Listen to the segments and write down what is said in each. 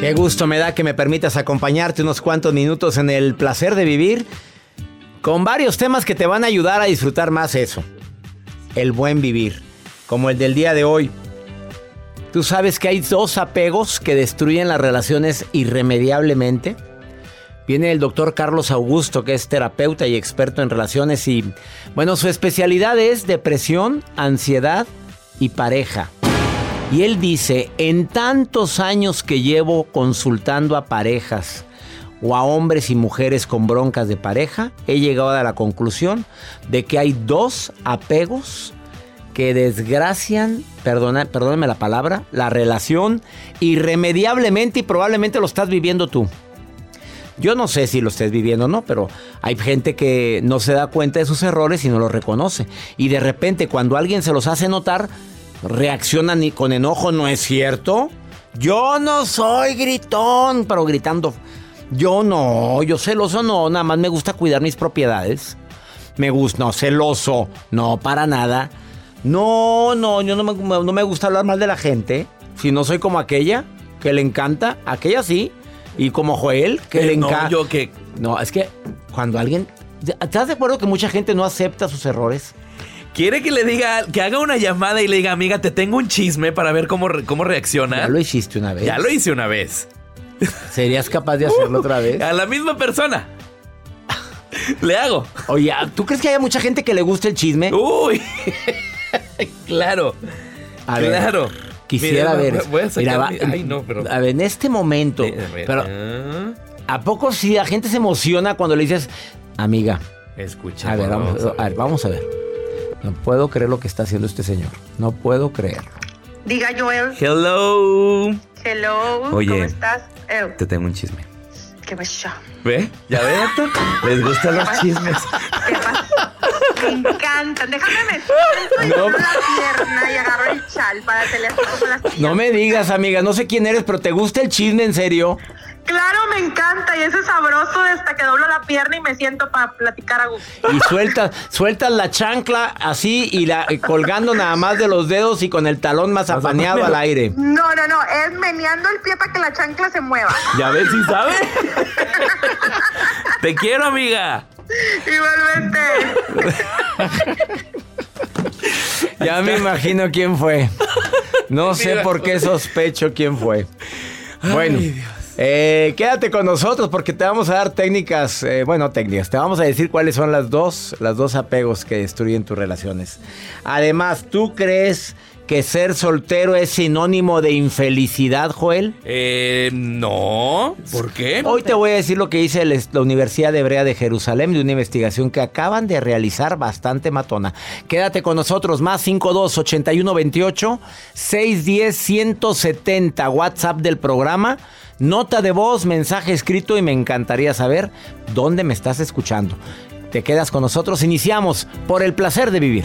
Qué gusto me da que me permitas acompañarte unos cuantos minutos en el placer de vivir con varios temas que te van a ayudar a disfrutar más eso. El buen vivir, como el del día de hoy. Tú sabes que hay dos apegos que destruyen las relaciones irremediablemente. Viene el doctor Carlos Augusto, que es terapeuta y experto en relaciones y, bueno, su especialidad es depresión, ansiedad y pareja. Y él dice, en tantos años que llevo consultando a parejas o a hombres y mujeres con broncas de pareja, he llegado a la conclusión de que hay dos apegos que desgracian, perdona, perdóname la palabra, la relación irremediablemente y probablemente lo estás viviendo tú. Yo no sé si lo estés viviendo o no, pero hay gente que no se da cuenta de sus errores y no los reconoce. Y de repente cuando alguien se los hace notar, reaccionan con enojo, ¿no es cierto? Yo no soy gritón, pero gritando. Yo no, yo celoso no, nada más me gusta cuidar mis propiedades. Me gusta, no, celoso, no, para nada. No, no, yo no me, no me gusta hablar mal de la gente. Si no soy como aquella, que le encanta, aquella sí. Y como Joel, que Eh, le no, encanta. yo que- No, es que cuando alguien. ¿Estás de acuerdo que mucha gente no acepta sus errores? Quiere que le diga, que haga una llamada y le diga, amiga, te tengo un chisme para ver cómo, cómo reacciona. Ya lo hiciste una vez. Ya lo hice una vez. ¿Serías capaz de hacerlo otra vez? A la misma persona. Le hago. Oye, ¿tú crees que haya mucha gente que le guste el chisme? Uy. claro. A ver, claro. Quisiera Mira, ver. Voy a sacar Mira, va- mi- Ay, no, pero. A ver, en este momento. A ver, pero, ah, ¿a poco sí la gente se emociona cuando le dices, amiga? Escucha. A ver, vamos vamos, a ver, vamos a ver. No puedo creer lo que está haciendo este señor. No puedo creer. Diga Joel, Hello. hello, Oye. ¿cómo estás? Eh, Te tengo un chisme. ¿Qué pasó? ¿Ve? ¿Ya ve, doctor? Les gustan los chismes. ¿Qué pasó? Me encantan. Déjame me siento y No. la pierna y agarro el chal para así como las tías. No me digas, amiga, no sé quién eres, pero ¿te gusta el chisme en serio? Claro, me encanta y ese sabroso hasta que doblo la pierna y me siento para platicar a gusto. Y sueltas, sueltas la chancla así y la y colgando nada más de los dedos y con el talón más apaneado al aire. No, no, no, es meneando el pie para que la chancla se mueva. ¿Ya ves si sabe? Te quiero, amiga. Igualmente. Ya me imagino quién fue. No sé por qué sospecho quién fue. Bueno, Eh, quédate con nosotros porque te vamos a dar técnicas, eh, bueno, técnicas, te vamos a decir cuáles son las dos, las dos apegos que destruyen tus relaciones. Además, ¿tú crees que ser soltero es sinónimo de infelicidad, Joel? Eh, no. ¿Por qué? Hoy te voy a decir lo que dice la Universidad Hebrea de Jerusalén de una investigación que acaban de realizar bastante matona. Quédate con nosotros, más 52 81 28 610 170, WhatsApp del programa. Nota de voz, mensaje escrito y me encantaría saber dónde me estás escuchando. Te quedas con nosotros, iniciamos por el placer de vivir.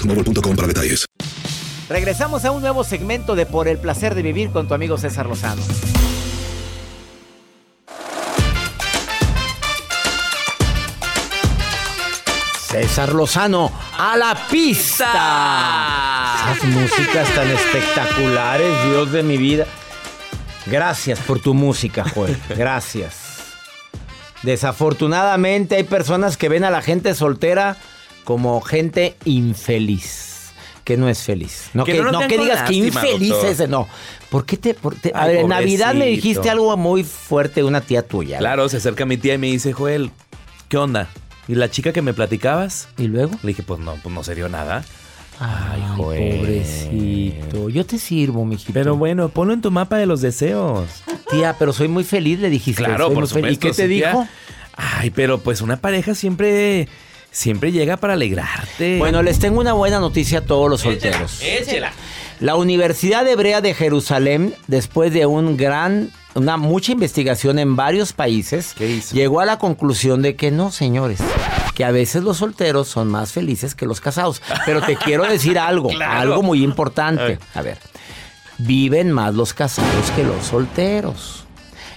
boostmobile.com para detalles. Regresamos a un nuevo segmento de Por el placer de vivir con tu amigo César Lozano. César Lozano, a la pista. Esas músicas tan espectaculares, Dios de mi vida. Gracias por tu música, Joel. Gracias. Desafortunadamente hay personas que ven a la gente soltera como gente infeliz. Que no es feliz. No Que que, no que digas que infeliz doctor. es. No. ¿Por qué te.? por te- a Ay, ver, en Navidad me dijiste algo muy fuerte de una tía tuya. Claro, se acerca mi tía y me dice, Joel, ¿qué onda? ¿Y la chica que me platicabas? ¿Y luego? Le dije, pues no, pues no se dio nada. Ay, Joel. pobrecito. Yo te sirvo, mijito. Pero bueno, ponlo en tu mapa de los deseos. Tía, pero soy muy feliz, le dijiste. Claro, soy por supuesto. ¿Y qué te sí, tía. dijo? Ay, pero pues una pareja siempre, siempre llega para alegrarte. Bueno, les tengo una buena noticia a todos los solteros. échela. La Universidad Hebrea de Jerusalén, después de un gran, una mucha investigación en varios países, ¿Qué hizo? llegó a la conclusión de que no, señores, que a veces los solteros son más felices que los casados. Pero te quiero decir algo, Claro. algo muy importante. A ver, viven más los casados que los solteros.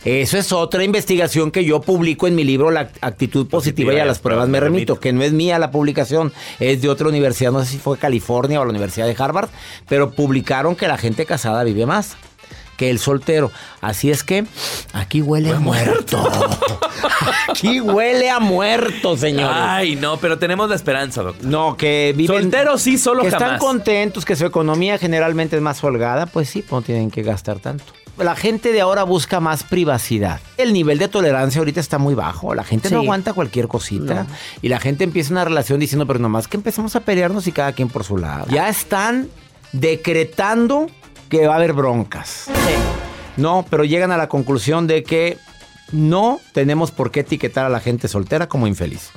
Eso es otra investigación que yo publico en mi libro La actitud positiva y a las pruebas me remito, que no es mía la publicación, es de otra universidad, no sé si fue California o la Universidad de Harvard, pero publicaron que la gente casada vive más que el soltero. Así es que aquí huele a muerto. aquí huele a muerto, señores. Ay, no, pero tenemos la esperanza, doctor. No, que viven. Solteros sí, solo que están contentos, que su economía generalmente es más holgada, pues sí, no tienen que gastar tanto. La gente de ahora busca más privacidad. El nivel de tolerancia ahorita está muy bajo. La gente no aguanta cualquier cosita. Y la gente empieza una relación diciendo, pero nomás que empezamos a pelearnos y cada quien por su lado. Ya están decretando que va a haber broncas. No, pero llegan a la conclusión de que no tenemos por qué etiquetar a la gente soltera como infeliz.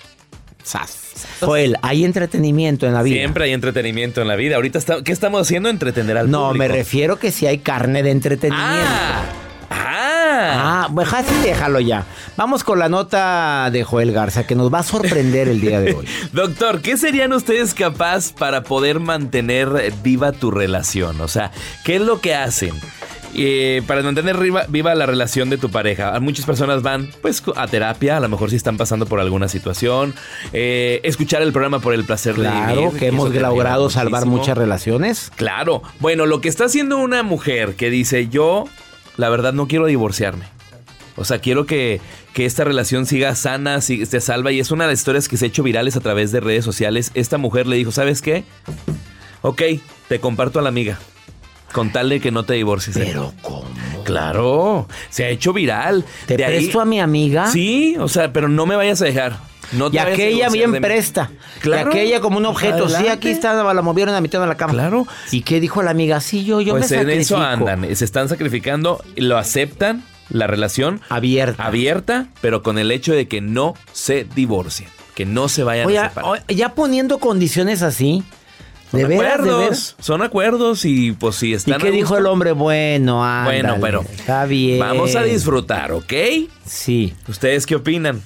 Sas. Joel, hay entretenimiento en la vida. Siempre hay entretenimiento en la vida. Ahorita, está- ¿qué estamos haciendo? Entretener al No, público. me refiero que si hay carne de entretenimiento. Ah, ah. Ah, pues así déjalo ya. Vamos con la nota de Joel Garza que nos va a sorprender el día de hoy. Doctor, ¿qué serían ustedes capaz para poder mantener viva tu relación? O sea, ¿qué es lo que hacen? eh, para mantener viva, viva la relación de tu pareja. Muchas personas van pues a terapia, a lo mejor si están pasando por alguna situación, eh, escuchar el programa por el placer de Claro vivir. que hemos logrado salvar muchas relaciones. Claro. Bueno, lo que está haciendo una mujer que dice, yo, la verdad, no quiero divorciarme. O sea, quiero que, que esta relación siga sana, siga, esté salva. Y es una de las historias que se ha hecho virales a través de redes sociales. Esta mujer le dijo, ¿sabes qué? Ok, te comparto a la amiga. Con tal de que no te divorcies. mí". Pero ¿cómo? Claro, se ha hecho viral. ¿Te De ahí- presto a mi amiga? Sí, o sea, pero no me vayas a dejar. No y aquella bien de presta. Claro. Y aquella como un objeto. Sí, Adelante. aquí está, la movieron a mitad de la cama. Claro. ¿Y qué dijo la amiga? Sí, yo, yo pues me en sacrifico. eso andan, se están sacrificando, lo aceptan, la relación Abierta. abierta, pero con el hecho de que no se divorcien, que no se vayan Oye, a separar. ya poniendo condiciones así. Son De de acuerdos, veras. son acuerdos y pues si ¿Y están qué a dijo el hombre? Bueno, ándale, Bueno, pero Está bien. Vamos a disfrutar, ¿ok? Sí. ¿Ustedes qué opinan?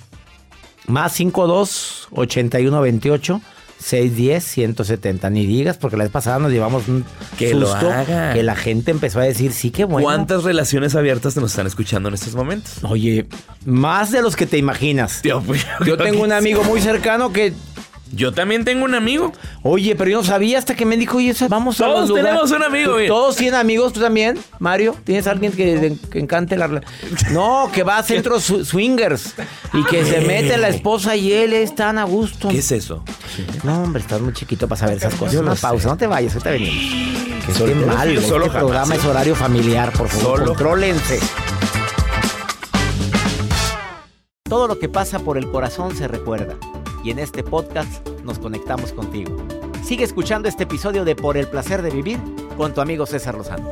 Más 52 81 28 610 170. Ni digas, porque la vez pasada nos llevamos un Que lo susto hagan. que la gente empezó a decir, sí, qué bueno. ¿Cuántas relaciones abiertas nos están escuchando en estos momentos? Oye, más de los que te imaginas. Mío, Yo tengo un amigo muy cercano que, Yo también tengo un amigo. oye, pero yo no sabía hasta que me dijo, oye, vamos a Todos los lugares". tenemos un amigo, ¿Tú- oye. Todos tienen amigos, tú también, Mario. ¿Tienes alguien que, que encante la No, que va a centros swingers y que se mete la esposa y él es tan a gusto. ¿Qué es eso? No, hombre, estás muy chiquito para saber esas cosas. Yo Una pausa, no te vayas, ahorita venimos. Que Solo- esté mal, este solo programa es horario familiar, por favor, Solo- contrólense. Todo lo que pasa por el corazón se recuerda. Y en este podcast nos conectamos contigo. Sigue escuchando este episodio de Por el placer de vivir con tu amigo César Lozano.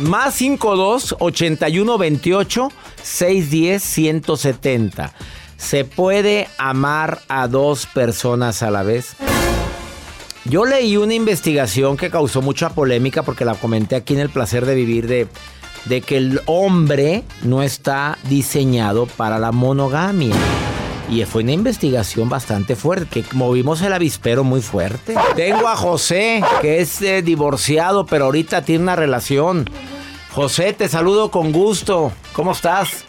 Más 52 81 28 610 170. ¿Se puede amar a dos personas a la vez? Yo leí una investigación que causó mucha polémica porque la comenté aquí en El Placer de Vivir de, de que el hombre no está diseñado para la monogamia. Y fue una investigación bastante fuerte, que movimos el avispero muy fuerte. Tengo a José, que es eh, divorciado, pero ahorita tiene una relación. José, te saludo con gusto. ¿Cómo estás?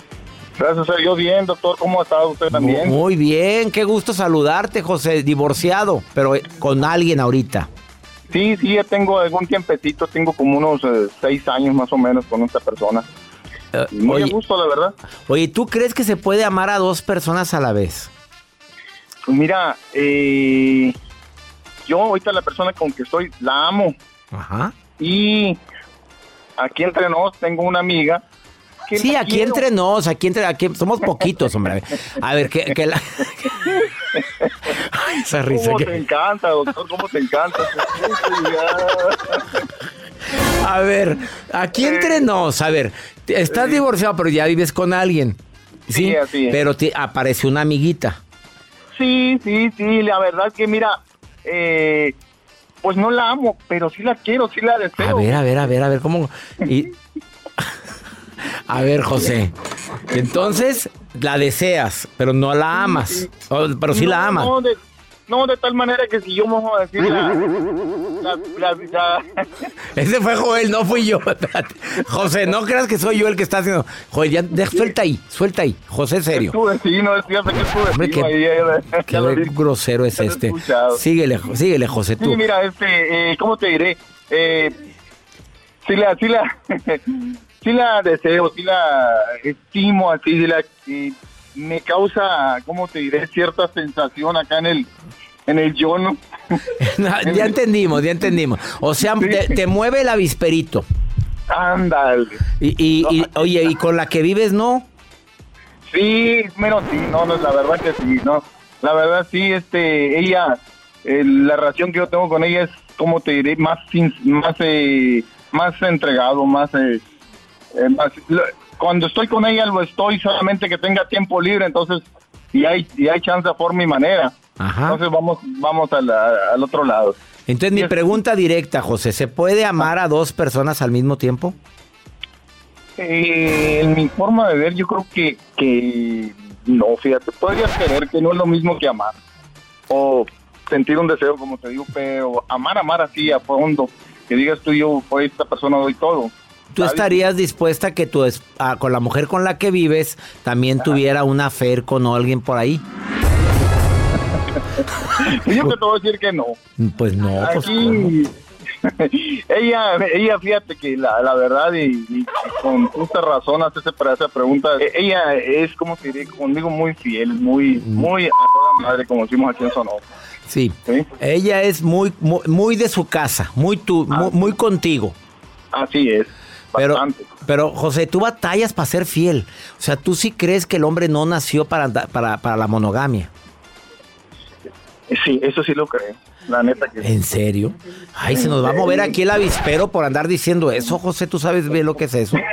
Gracias a Dios, bien, doctor. ¿Cómo ha estado usted también? Muy bien, qué gusto saludarte, José. Divorciado, pero eh, con alguien ahorita. Sí, sí, ya tengo algún tiempecito. Tengo como unos eh, seis años más o menos con esta persona. Eh, Muy oye, a gusto, la verdad. oye, ¿tú crees que se puede amar a dos personas a la vez? Pues mira, eh, yo ahorita la persona con que estoy la amo. Ajá. Y aquí entre nos tengo una amiga. Sí, aquí quiero. entre nos, aquí entre, aquí somos poquitos, hombre. A ver, que, que la... Ay, esa risa ¿Cómo que- te encanta, doctor? ¿Cómo te encanta? A ver, aquí entre nos, a ver, estás divorciado, pero ya vives con alguien. Sí, Sí, así es. pero te apareció una amiguita. Sí, sí, sí, la verdad que mira, eh, pues no la amo, pero sí la quiero, sí la deseo. A ver, a ver, a ver, a ver, ¿cómo? Y... A ver, José. Entonces, la deseas, pero no la amas. O- pero sí No, la amas. No de, no, de tal manera que si yo vamos a decir la, la- la- la- Ese fue Joel, no fui yo. José, no creas que soy yo el que está haciendo. Joel, ya, de- suelta ahí, suelta ahí. José, serio. Hombre, qué- ahí, eh, Qué lo grosero es este. escuchado. Síguele, síguele, José, tú. Sí, mira, este, eh, ¿cómo te diré? Eh, sí la, sí la, sí la deseo, sí la estimo así, sí la, me causa, ¿cómo te diré? Cierta sensación acá en el, en el yo, ¿no? ya entendimos, ya entendimos. O sea, Sí. te, te mueve el avisperito. Ándale. Y, y- y- oye, y con la que vives, no. Sí, menos sí, no, no, la verdad que sí, no. La verdad sí, este, ella, eh, la relación que yo tengo con ella es, como te diré, más, más, eh, más entregado, más, eh, eh, más- lo- cuando estoy con ella lo estoy solamente que tenga tiempo libre, entonces, y hay, y hay chance por mi manera. Ajá. Entonces vamos, vamos al, al otro lado. Entonces, mi pregunta directa, José, ¿se puede amar a dos personas al mismo tiempo? Eh, en mi forma de ver, yo creo que, que no, fíjate, podrías creer que no es lo mismo que amar. O sentir un deseo, como te digo, pero amar, amar así a fondo, que digas tú, yo por esta persona doy todo. ¿Tú estarías dispuesta a que tu es- a- con la mujer con la que vives también tuviera una affair con alguien por ahí? Yo te a decir que no. Pues no, pues. Aquí, ella, ella, fíjate que la, la verdad, y, y con justa razón hace esa, pregunta, e- ella es, como te diré, conmigo muy fiel, muy, Mm. muy a toda madre, como decimos aquí en Sonora. Sí. ¿sí? Ella es muy, muy, muy de su casa, muy tú, muy, muy contigo. Así es. Pero, bastante. pero José, tú batallas para ser fiel. O sea, tú sí crees que el hombre no nació para, para, para la monogamia. Sí, eso sí lo creo. La neta que. ¿En serio? Ay, se nos va a mover aquí el avispero por andar diciendo eso, José. ¿Tú sabes bien lo que es eso?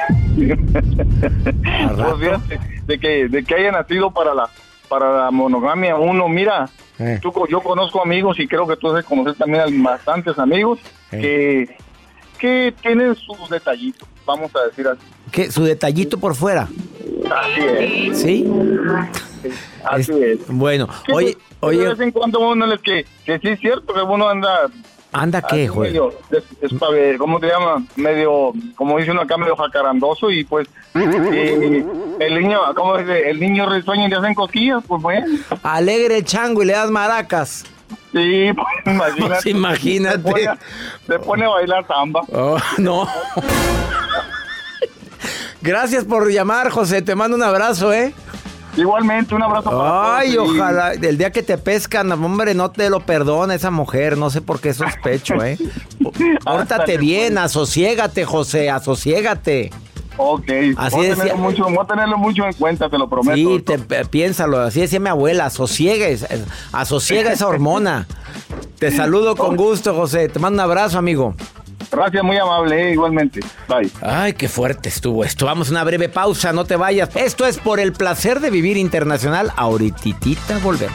Pues de que, de que haya nacido para la para la monogamia uno, mira, Eh. tú, yo conozco amigos y creo que tú debes conocer también a bastantes amigos Eh. que, que tienen sus detallitos, vamos a decir así. ¿Qué? ¿Su detallito por fuera? Así es, ¿Sí? así Es- es. Bueno, Que oye, que oye, De vez en cuando uno que, que sí es cierto que uno anda ¿anda qué, medio, des- despabe- ¿cómo te llama? Medio, como dice uno acá, medio jacarandoso y pues eh, el niño, ¿cómo dice? El niño risueño y le hacen cosquillas, pues bueno. Alegre el chango y le das maracas. Sí, pues imagínate. Pues, imagínate. Se pone, a- se pone a bailar samba. Oh, no. Gracias por llamar, José. Te mando un abrazo, ¿eh? Igualmente, un abrazo para Ay, todos ojalá. El día que te pescan, hombre, no te lo perdona esa mujer. No sé por qué sospecho, ¿eh? Pórtate bien, pues. asociégate, José, asociégate. Ok, Así voy, a decía- tenerlo mucho, voy a tenerlo mucho en cuenta, te lo prometo. Sí, te, piénsalo. Así decía mi abuela, asosiegues, eh, asosiega esa hormona. Te saludo con gusto, José. Te mando un abrazo, amigo. Gracias, muy amable, eh, igualmente. Bye. Ay, qué fuerte estuvo esto. Vamos a una breve pausa, no te vayas. Esto es por el placer de vivir internacional. Ahorititita volvemos.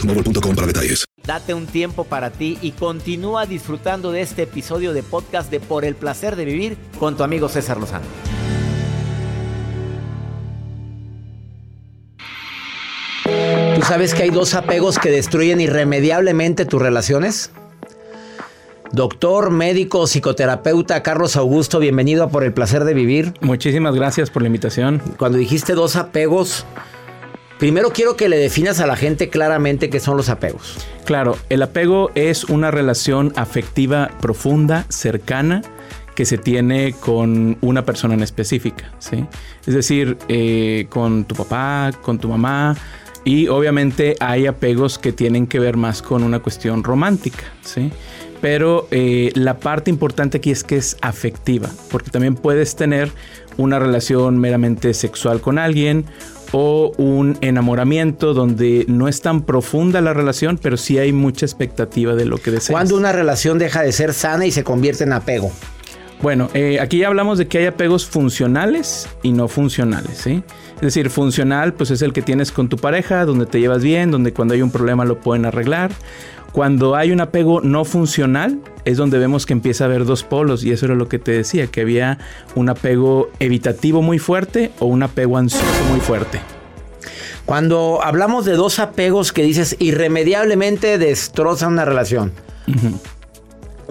boostmobile.com para detalles. Date un tiempo para ti y continúa disfrutando de este episodio de podcast de Por el placer de vivir con tu amigo César Lozano. ¿Tú sabes que hay dos apegos que destruyen irremediablemente tus relaciones? Doctor, médico, psicoterapeuta Carlos Augusto, bienvenido a Por el placer de vivir. Muchísimas gracias por la invitación. Cuando dijiste dos apegos, primero quiero que le definas a la gente claramente qué son los apegos. Claro, el apego es una relación afectiva profunda, cercana, que se tiene con una persona en específica, ¿sí? Es decir, eh, con tu papá, con tu mamá, y obviamente hay apegos que tienen que ver más con una cuestión romántica, ¿sí? Pero eh, la parte importante aquí es que es afectiva, porque también puedes tener una relación meramente sexual con alguien o un enamoramiento donde no es tan profunda la relación, pero sí hay mucha expectativa de lo que deseas. Cuando una relación deja de ser sana y se convierte en apego. Bueno, eh, aquí ya hablamos de que hay apegos funcionales y no funcionales, ¿sí? Es decir, funcional pues es el que tienes con tu pareja, donde te llevas bien, donde cuando hay un problema lo pueden arreglar. Cuando hay un apego no funcional es donde vemos que empieza a haber dos polos y eso era lo que te decía, que había un apego evitativo muy fuerte o un apego ansioso muy fuerte. Cuando hablamos de dos apegos que dices irremediablemente destrozan una relación.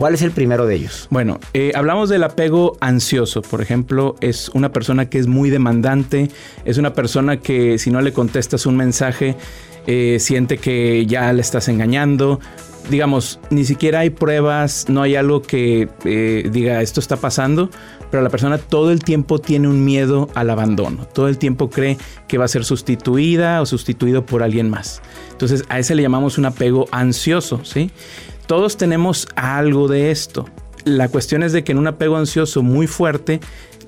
¿Cuál es el primero de ellos? Bueno, eh, hablamos del apego ansioso, por ejemplo, es una persona que es muy demandante, es una persona que si no le contestas un mensaje, eh, siente que ya le estás engañando. Digamos, ni siquiera hay pruebas, no hay algo que eh, diga esto está pasando, pero la persona todo el tiempo tiene un miedo al abandono, todo el tiempo cree que va a ser sustituida o sustituido por alguien más. Entonces a ese le llamamos un apego ansioso, ¿sí? Todos tenemos algo de esto. la cuestión es de que en un apego ansioso muy fuerte,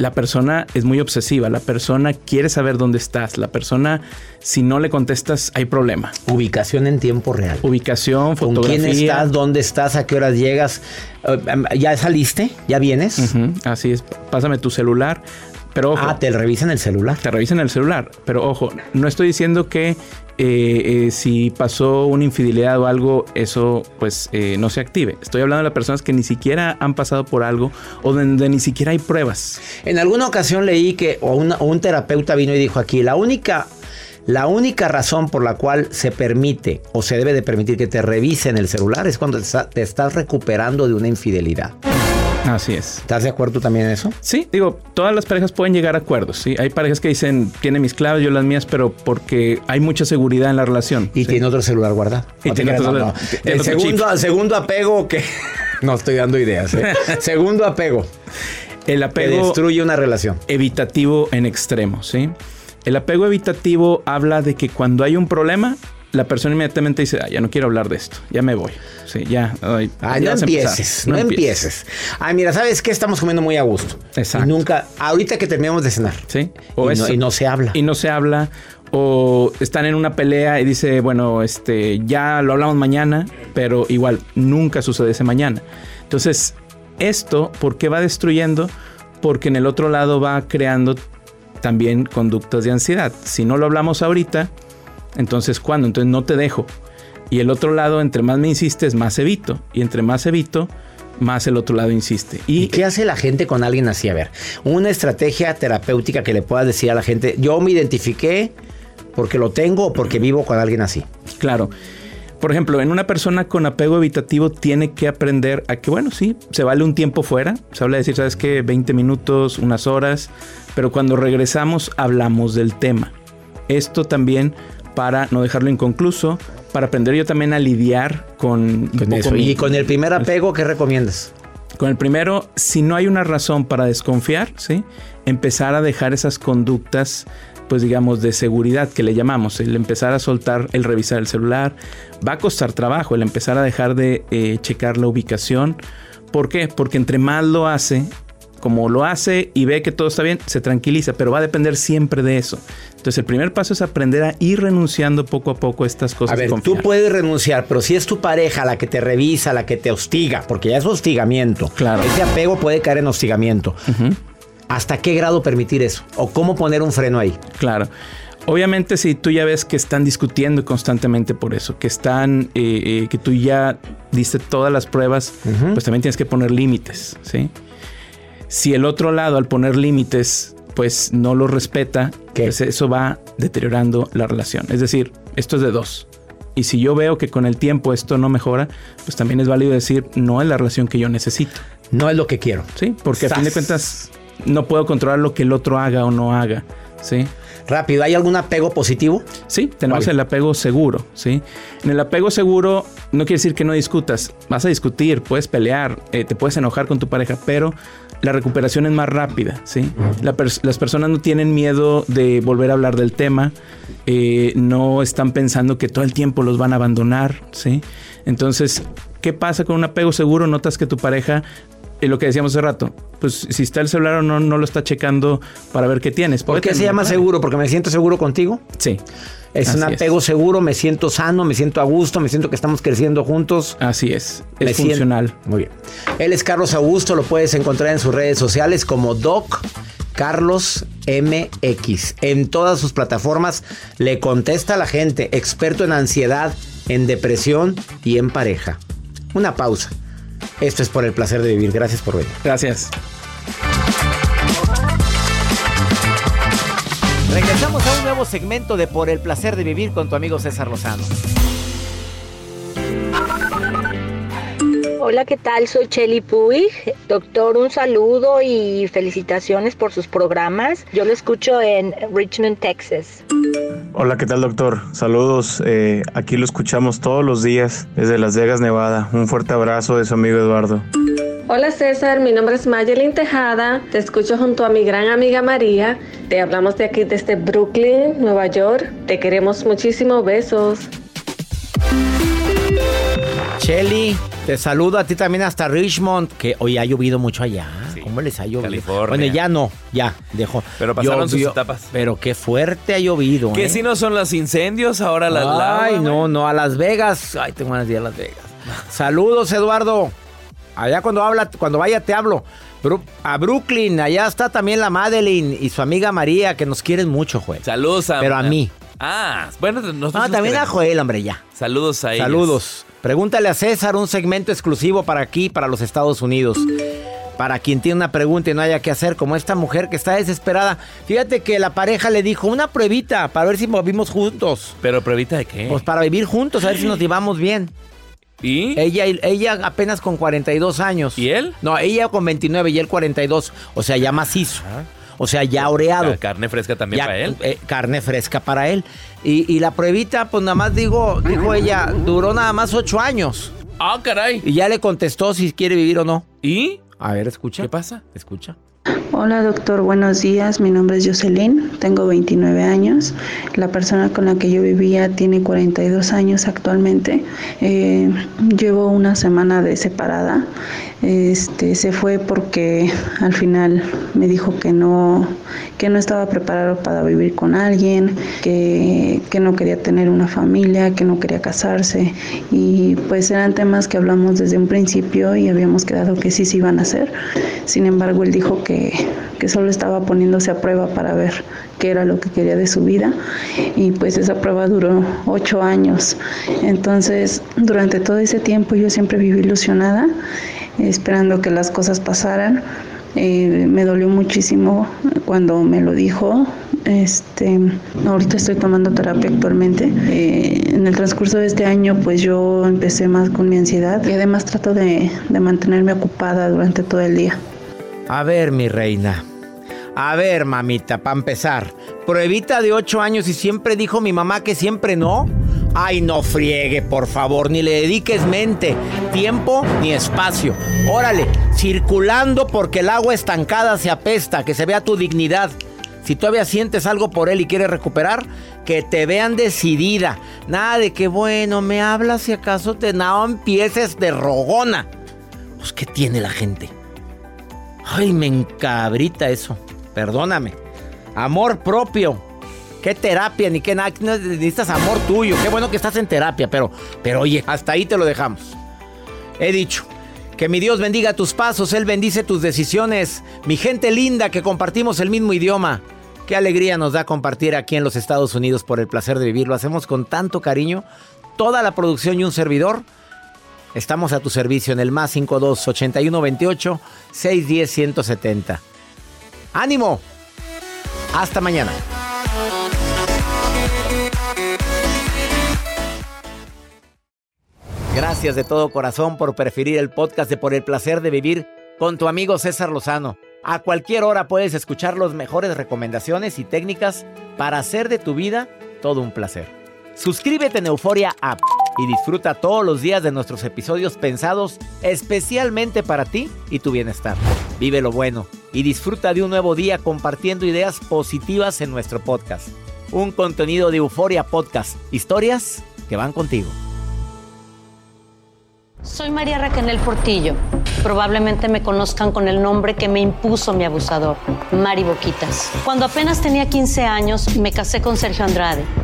la persona es muy obsesiva, la persona quiere saber dónde estás, la persona si no le contestas hay problema. Ubicación en tiempo real. Ubicación, ¿Con fotografía. quién estás? ¿Dónde estás? ¿A qué horas llegas? Eh, em, ¿Ya saliste? ¿Ya vienes? Así es, pásame tu celular. Pero ojo, Ah, te revisan el celular. te revisan el celular. Pero ojo, no estoy diciendo que eh, eh, si pasó una infidelidad o algo, eso pues eh, no se active. Estoy hablando de las personas que ni siquiera han pasado por algo o donde ni siquiera hay pruebas. En alguna ocasión leí que o una- o un terapeuta vino y dijo aquí, la única, la única razón por la cual se permite o se debe de permitir que te revisen el celular es cuando te estás recuperando de una infidelidad. Así es. ¿Estás de acuerdo también en eso? Sí, digo, todas las parejas pueden llegar a acuerdos, ¿sí? Hay parejas que dicen, tiene mis claves, yo las mías, pero porque hay mucha seguridad en la relación. Y ¿sí? tiene otro celular guardado. Y No tiene otro- no, no. El otro segundo, chip. segundo apego que... No estoy dando ideas. ¿eh? segundo apego El que apego destruye una relación. evitativo en extremo, ¿sí? El apego evitativo habla de que cuando hay un problema, la persona inmediatamente dice, "Ah, ya no quiero hablar de esto, ya me voy. Sí, ya. ay, ya no vas a empezar". empieces, no, empieces. Ay, mira, ¿sabes qué? Estamos comiendo muy a gusto. Exacto. Y nunca, ahorita que terminamos de cenar. Sí. Y no- y no se habla. Y no se habla. O están en una pelea y dice, bueno, este, ya lo hablamos mañana, pero igual nunca sucede ese mañana. Entonces, esto, ¿por qué va destruyendo? Porque en el otro lado va creando también conductas de ansiedad. Si no lo hablamos ahorita, entonces ¿cuándo? Entonces no te dejo. Y el otro lado, entre más me insistes, más evito. Y entre más evito, más el otro lado insiste. ¿Y Y qué hace la gente con alguien así? A ver, una estrategia terapéutica que le puedas decir a la gente, yo me identifiqué porque lo tengo o porque vivo con alguien así. Claro. Por ejemplo, en una persona con apego evitativo tiene que aprender a que, bueno, sí, se vale un tiempo fuera. Se habla de decir, ¿sabes qué? 20 minutos, unas horas. Pero cuando regresamos hablamos del tema. Esto también para no dejarlo inconcluso, para aprender yo también a lidiar con, eso. mi- Y con el primer apego, ¿qué recomiendas? con el primero, si no hay una razón para desconfiar, ¿sí? Empezar a dejar esas conductas, pues digamos, de seguridad que le llamamos. El empezar a soltar, el revisar el celular. Va a costar trabajo el empezar a dejar de eh, checar la ubicación. ¿Por qué? Porque entre más lo hace, como lo hace y ve que todo está bien, se tranquiliza, pero va a depender siempre de eso. Entonces el primer paso es aprender a ir renunciando poco a poco a estas cosas. A ver, y tú puedes renunciar, pero si es tu pareja la que te revisa, la que te hostiga, porque ya es hostigamiento. Claro. Ese apego puede caer en hostigamiento. ¿Hasta qué grado permitir eso? ¿O cómo poner un freno ahí? Claro. Obviamente si tú ya ves que están discutiendo constantemente por eso, que están, eh, eh, que tú ya diste todas las pruebas, pues también tienes que poner límites, ¿sí? Si el otro lado al poner límites, pues no lo respeta, ¿Qué? pues eso va deteriorando la relación. Es decir, esto es de dos. Y si yo veo que con el tiempo esto no mejora, pues también es válido decir, no es la relación que yo necesito, No es lo que quiero. ¿sí? Porque a fin de Sas. cuentas no puedo controlar lo que el otro haga o no haga, ¿sí? Rápido, ¿hay algún apego positivo? Sí, tenemos el apego seguro, ¿sí? En el apego seguro no quiere decir que no discutas. Vas a discutir, puedes pelear, eh, te puedes enojar con tu pareja, pero la recuperación es más rápida, ¿sí? La pers- las personas no tienen miedo de volver a hablar del tema, eh, no están pensando que todo el tiempo los van a abandonar, ¿sí? Entonces, ¿qué pasa con un apego seguro? Notas que tu pareja... eh, lo que decíamos hace rato, pues si está el celular o no, no lo está checando para ver qué tienes. ¿Por qué se llama seguro? ¿Porque me siento seguro contigo? Sí. Es un apego seguro, me siento sano, me siento a gusto, me siento que estamos creciendo juntos. Así es. Me Es siento- funcional. Muy bien. Él es Carlos Augusto, lo puedes encontrar en sus redes sociales como Doc Carlos MX. En todas sus plataformas le contesta a la gente, experto en ansiedad, en depresión y en pareja. Una pausa. Esto es por el placer de vivir. Gracias por venir. Gracias. Regresamos a un nuevo segmento de Por el placer de vivir con tu amigo César Lozano. Hola, ¿qué tal? Soy Chelly Puig. Doctor, un saludo y felicitaciones por sus programas. Yo lo escucho en Richmond, Texas. Hola, ¿qué tal doctor? Saludos, eh, aquí lo escuchamos todos los días desde Las Vegas, Nevada. Un fuerte abrazo de su amigo Eduardo. Hola César, mi nombre es Mayelin Tejada, te escucho junto a mi gran amiga María, te hablamos de aquí desde Brooklyn, Nueva York, te queremos muchísimo, besos. Shelly, Te saludo a ti también hasta Richmond, que hoy ha llovido mucho allá. ¿Cómo les ha llovido? California. Bueno, ya no, ya, dejó. Pero pasaron sus etapas. Pero qué fuerte ha llovido. Que ¿eh? si no son los incendios, ahora las Ay, lava, no, no, a Las Vegas. Ay, tengo ganas de ir a Las Vegas. Saludos, Eduardo. Allá cuando habla, cuando vaya te hablo. A Brooklyn, allá está también la Madeline y su amiga María, que nos quieren mucho, Joel. Saludos a... Pero a mí. Ah, bueno, nosotros... Ah, nos también a. Joel, hombre, ya. Saludos a ellos. Saludos. Pregúntale a César un segmento exclusivo para aquí, para los Estados Unidos. Para quien tiene una pregunta y no haya qué hacer, como esta mujer que está desesperada. Fíjate que la pareja le dijo una pruebita para ver si vivimos juntos. ¿Pero pruebita de qué? Pues para vivir juntos, a ver si nos llevamos bien. ¿Y? Ella, ella apenas con 42 años. ¿Y él? No, ella con 29 y él 42. O sea, ya macizo. O sea, ya oreado. Ca- Carne fresca también Ya, para él. eh, carne fresca para él. Y, y la pruebita, pues nada más digo, dijo ella, duró nada más ocho años. Ah, caray. Y ya le contestó si quiere vivir o no. ¿Y? A ver, escucha. ¿Qué pasa? Escucha. Hola doctor, buenos días. Mi nombre es Jocelyn, tengo 29 años. La persona con la que yo vivía tiene 42 años actualmente. Eh, llevo una semana de separada. Este, se fue porque al final me dijo que no, que no estaba preparado para vivir con alguien, que, que no quería tener una familia, que no quería casarse. Y pues eran temas que hablamos desde un principio y habíamos quedado que sí se iban a hacer. Sin embargo, él dijo que, que solo estaba poniéndose a prueba para ver qué era lo que quería de su vida. Y pues esa prueba duró ocho años. Entonces, durante todo ese tiempo yo siempre viví ilusionada, esperando que las cosas pasaran. Eh, me dolió muchísimo cuando me lo dijo. Este, ahorita estoy tomando terapia actualmente. Eh, en el transcurso de este año, pues yo empecé más con mi ansiedad y además trato de, de mantenerme ocupada durante todo el día. A ver, mi reina. A ver, mamita, para empezar. Pruebita de ocho años y siempre dijo mi mamá que siempre no. Ay, no friegue, por favor, ni le dediques mente, tiempo ni espacio. Órale, circulando porque el agua estancada se apesta, que se vea tu dignidad. Si todavía sientes algo por él y quieres recuperar, que te vean decidida. Nada de que, bueno, me hablas si acaso te no empieces de rogona. Pues, ¿qué tiene la gente? Ay, me encabrita eso. Perdóname. Amor propio. Qué terapia, ni qué nada. Necesitas amor tuyo. Qué bueno que estás en terapia, pero, pero oye, hasta ahí te lo dejamos. He dicho. Que mi Dios bendiga tus pasos, Él bendice tus decisiones. Mi gente linda que compartimos el mismo idioma. Qué alegría nos da compartir aquí en los Estados Unidos por el placer de vivir. Lo hacemos con tanto cariño. Toda la producción y un servidor. Estamos a tu servicio en el más 52 81 28 610 170. ¡Ánimo! Hasta mañana. Gracias de todo corazón por preferir el podcast de Por el placer de vivir con tu amigo César Lozano. A cualquier hora puedes escuchar las mejores recomendaciones y técnicas para hacer de tu vida todo un placer. Suscríbete en Euforia App y disfruta todos los días de nuestros episodios pensados especialmente para ti y tu bienestar. Vive lo bueno y disfruta de un nuevo día compartiendo ideas positivas en nuestro podcast. Un contenido de Euforia Podcast, historias que van contigo. Soy María Raquel Portillo. Probablemente me conozcan con el nombre que me impuso mi abusador, Mari Boquitas. Cuando apenas tenía 15 años, me casé con Sergio Andrade,